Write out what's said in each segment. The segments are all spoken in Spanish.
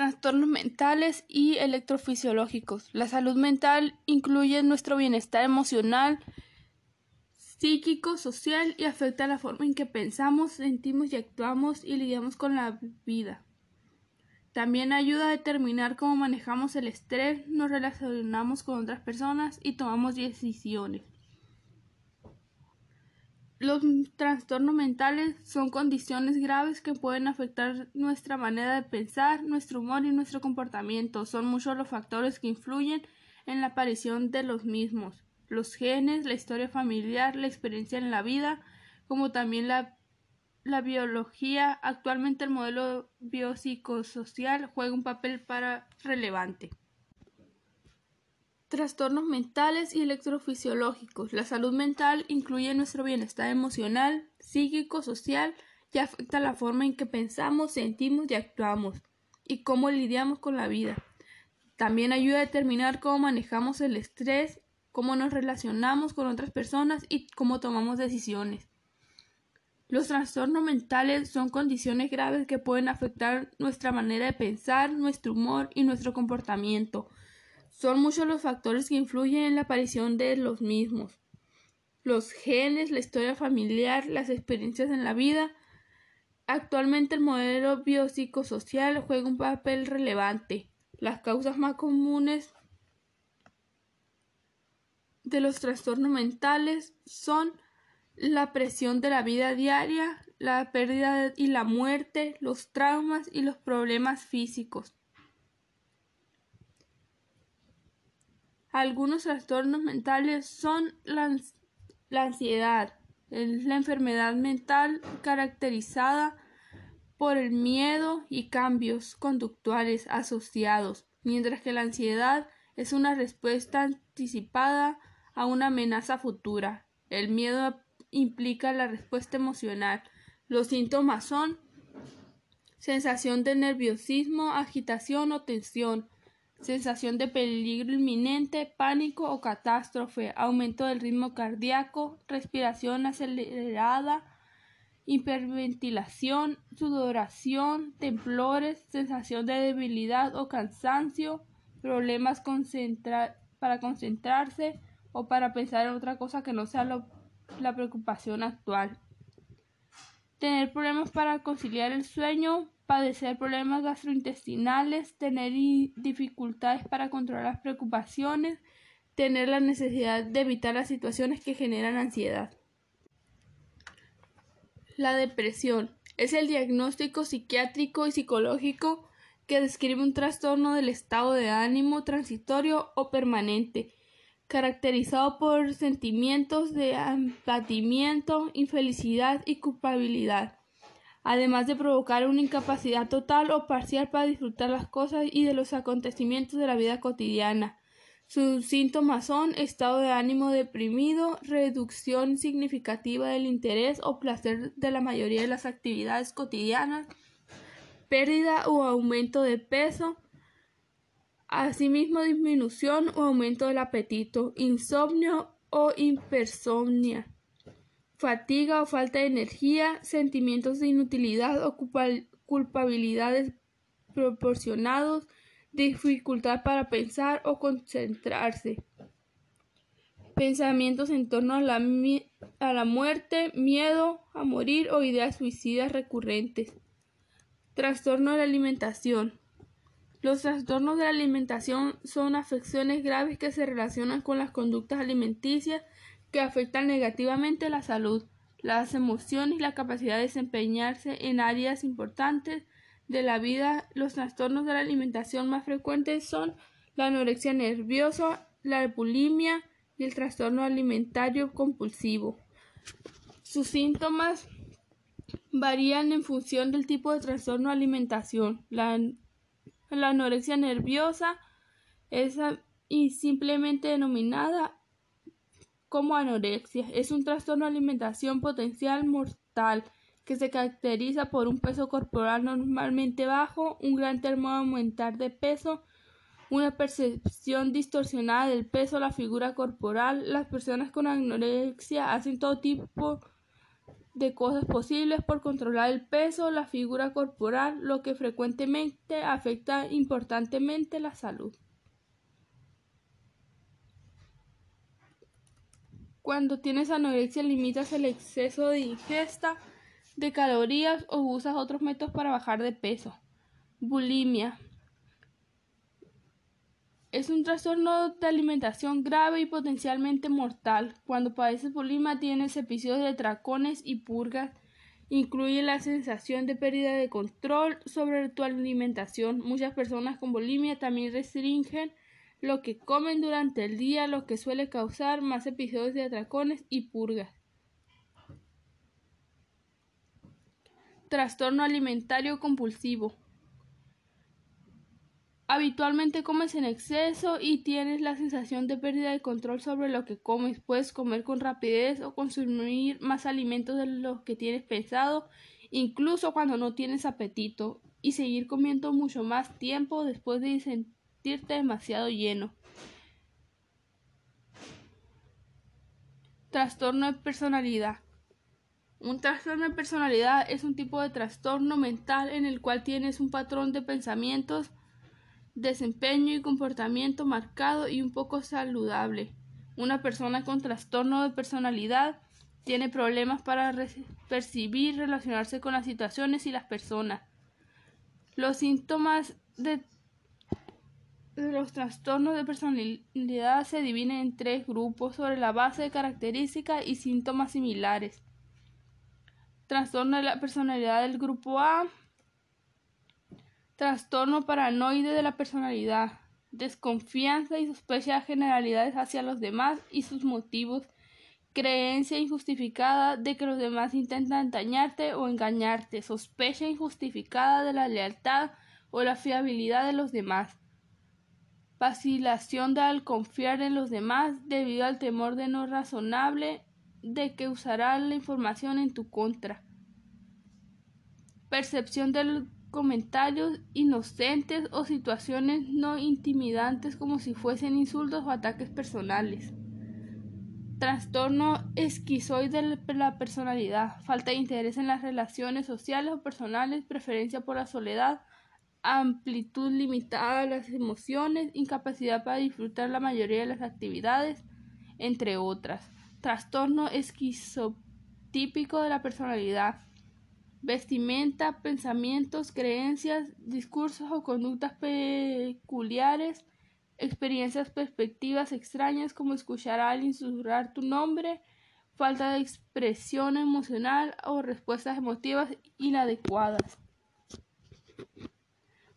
Trastornos mentales y electrofisiológicos. La salud mental incluye nuestro bienestar emocional, psíquico, social y afecta la forma en que pensamos, sentimos y actuamos y lidiamos con la vida. También ayuda a determinar cómo manejamos el estrés, nos relacionamos con otras personas y tomamos decisiones. Los trastornos mentales son condiciones graves que pueden afectar nuestra manera de pensar, nuestro humor y nuestro comportamiento. Son muchos los factores que influyen en la aparición de los mismos. Los genes, la historia familiar, la experiencia en la vida, como también la, biología. Actualmente el modelo biopsicosocial juega un papel para relevante. Trastornos mentales y electrofisiológicos. La salud mental incluye nuestro bienestar emocional, psíquico, social y afecta la forma en que pensamos, sentimos y actuamos y cómo lidiamos con la vida. También ayuda a determinar cómo manejamos el estrés, cómo nos relacionamos con otras personas y cómo tomamos decisiones. Los trastornos mentales son condiciones graves que pueden afectar nuestra manera de pensar, nuestro humor y nuestro comportamiento son muchos los factores que influyen en la aparición de los mismos. Los genes, la historia familiar, las experiencias en la vida. Actualmente el modelo biopsicosocial juega un papel relevante. Las causas más comunes de los trastornos mentales son la presión de la vida diaria, la pérdida y la muerte, los traumas y los problemas físicos. Algunos trastornos mentales son la, ansiedad, es la enfermedad mental caracterizada por el miedo y cambios conductuales asociados, mientras que la ansiedad es una respuesta anticipada a una amenaza futura. El miedo implica la respuesta emocional. Los síntomas son sensación de nerviosismo, agitación o tensión, sensación de peligro inminente, pánico o catástrofe, aumento del ritmo cardíaco, respiración acelerada, hiperventilación, sudoración, temblores, sensación de debilidad o cansancio, problemas para concentrarse o para pensar en otra cosa que no sea la preocupación actual. Tener problemas para conciliar el sueño, padecer problemas gastrointestinales, tener dificultades para controlar las preocupaciones, tener la necesidad de evitar las situaciones que generan ansiedad. La depresión es el diagnóstico psiquiátrico y psicológico que describe un trastorno del estado de ánimo transitorio o permanente, caracterizado por sentimientos de abatimiento, infelicidad y culpabilidad además de provocar una incapacidad total o parcial para disfrutar las cosas y de los acontecimientos de la vida cotidiana. Sus síntomas son estado de ánimo deprimido, reducción significativa del interés o placer de la mayoría de las actividades cotidianas, pérdida o aumento de peso, asimismo disminución o aumento del apetito, insomnio o hipersomnia fatiga o falta de energía, sentimientos de inutilidad o culpabilidades proporcionados, dificultad para pensar o concentrarse, pensamientos en torno a la, a la muerte, miedo a morir o ideas suicidas recurrentes. Trastorno de la alimentación. Los trastornos de la alimentación son afecciones graves que se relacionan con las conductas alimenticias que afectan negativamente la salud, las emociones y la capacidad de desempeñarse en áreas importantes de la vida. Los trastornos de la alimentación más frecuentes son la anorexia nerviosa, la bulimia y el trastorno alimentario compulsivo. Sus síntomas varían en función del tipo de trastorno de alimentación. La, la anorexia nerviosa es simplemente denominada como anorexia. Es un trastorno de alimentación potencial mortal que se caracteriza por un peso corporal normalmente bajo, un gran temor a aumentar de peso, una percepción distorsionada del peso, la figura corporal. Las personas con anorexia hacen todo tipo de cosas posibles por controlar el peso, la figura corporal, lo que frecuentemente afecta importantemente la salud. Cuando tienes anorexia limitas el exceso de ingesta de calorías o usas otros métodos para bajar de peso. Bulimia. Es un trastorno de alimentación grave y potencialmente mortal. Cuando padeces bulimia tienes episodios de tracones y purgas. Incluye la sensación de pérdida de control sobre tu alimentación. Muchas personas con bulimia también restringen lo que comen durante el día, lo que suele causar más episodios de atracones y purgas. Trastorno alimentario compulsivo. Habitualmente comes en exceso y tienes la sensación de pérdida de control sobre lo que comes. Puedes comer con rapidez o consumir más alimentos de lo que tienes pensado, incluso cuando no tienes apetito, y seguir comiendo mucho más tiempo después de demasiado lleno. Trastorno de personalidad. Un trastorno de personalidad es un tipo de trastorno mental en el cual tienes un patrón de pensamientos, desempeño y comportamiento marcado y un poco saludable. Una persona con trastorno de personalidad tiene problemas para percibir, relacionarse con las situaciones y las personas. Los síntomas de los trastornos de personalidad se dividen en tres grupos sobre la base de características y síntomas similares. Trastorno de la personalidad del grupo A. Trastorno paranoide de la personalidad. Desconfianza y sospecha de generalidades hacia los demás y sus motivos. Creencia injustificada de que los demás intentan dañarte o engañarte. Sospecha injustificada de la lealtad o la fiabilidad de los demás vacilación de al confiar en los demás debido al temor de no razonable de que usarán la información en tu contra. Percepción de los comentarios inocentes o situaciones no intimidantes como si fuesen insultos o ataques personales. Trastorno esquizoide de la personalidad, falta de interés en las relaciones sociales o personales, preferencia por la soledad, amplitud limitada de las emociones, incapacidad para disfrutar la mayoría de las actividades, entre otras. Trastorno esquizotípico de la personalidad. Vestimenta, pensamientos, creencias, discursos o conductas peculiares, experiencias, perspectivas extrañas como escuchar a alguien susurrar tu nombre, falta de expresión emocional o respuestas emotivas inadecuadas.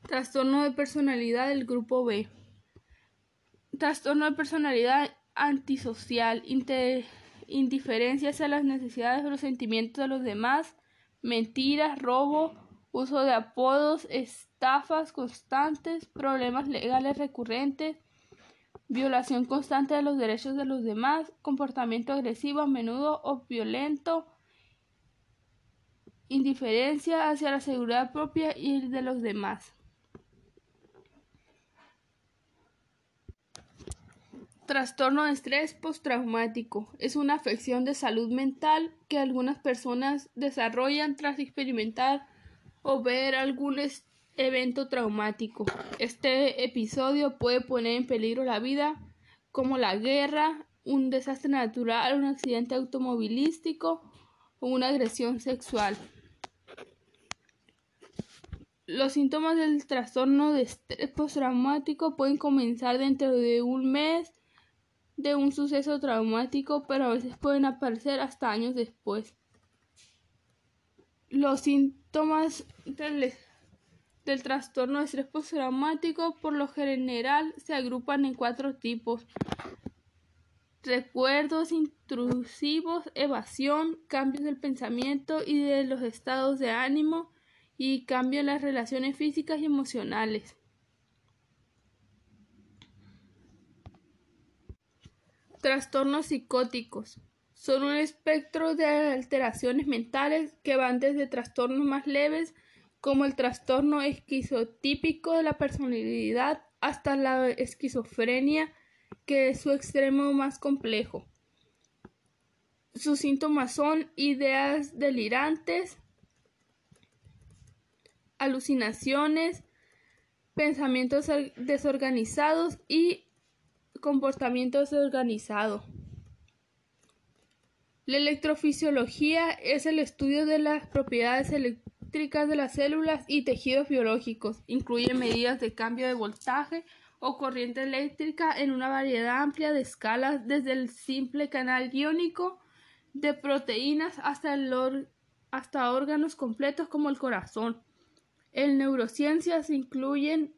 Trastorno de personalidad del grupo B. Trastorno de personalidad antisocial, indiferencia hacia las necesidades o los sentimientos de los demás, mentiras, robo, uso de apodos, estafas constantes, problemas legales recurrentes, violación constante de los derechos de los demás, comportamiento agresivo a menudo o violento, indiferencia hacia la seguridad propia y de los demás. Trastorno de estrés postraumático es una afección de salud mental que algunas personas desarrollan tras experimentar o ver algún evento traumático. Este episodio puede poner en peligro la vida, como la guerra, un desastre natural, un accidente automovilístico o una agresión sexual. Los síntomas del trastorno de estrés postraumático pueden comenzar dentro de un mes de un suceso traumático, pero a veces pueden aparecer hasta años después. Los síntomas del, trastorno de estrés postraumático por lo general se agrupan en cuatro tipos. Recuerdos intrusivos, evasión, cambios del pensamiento y de los estados de ánimo y cambios en las relaciones físicas y emocionales. Trastornos psicóticos. Son un espectro de alteraciones mentales que van desde trastornos más leves como el trastorno esquizotípico de la personalidad hasta la esquizofrenia, que es su extremo más complejo. sus síntomas son ideas delirantes, alucinaciones, pensamientos desorganizados y comportamiento desorganizado. La electrofisiología es el estudio de las propiedades eléctricas de las células y tejidos biológicos. Incluye medidas de cambio de voltaje o corriente eléctrica en una variedad amplia de escalas, desde el simple canal iónico de proteínas hasta, hasta órganos completos como el corazón. En neurociencias incluyen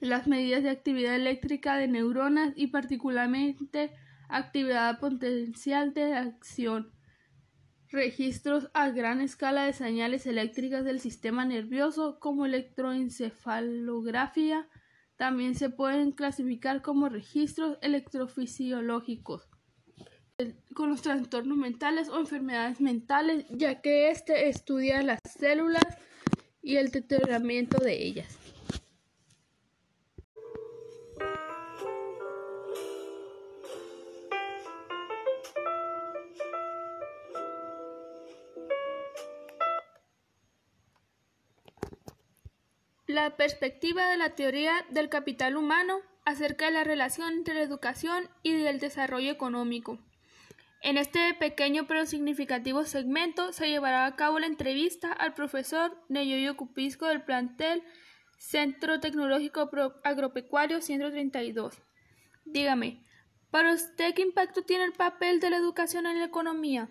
las medidas de actividad eléctrica de neuronas y particularmente actividad potencial de acción, registros a gran escala de señales eléctricas del sistema nervioso como electroencefalografía, también se pueden clasificar como registros electrofisiológicos con los trastornos mentales o enfermedades mentales, ya que este estudia las células y el deterioramiento de ellas. La perspectiva de la teoría del capital humano acerca de la relación entre la educación y el desarrollo económico. En este pequeño pero significativo segmento se llevará a cabo la entrevista al profesor Neyoyo Cupisco del plantel Centro Tecnológico Agropecuario 132. Dígame, ¿para usted qué impacto tiene el papel de la educación en la economía?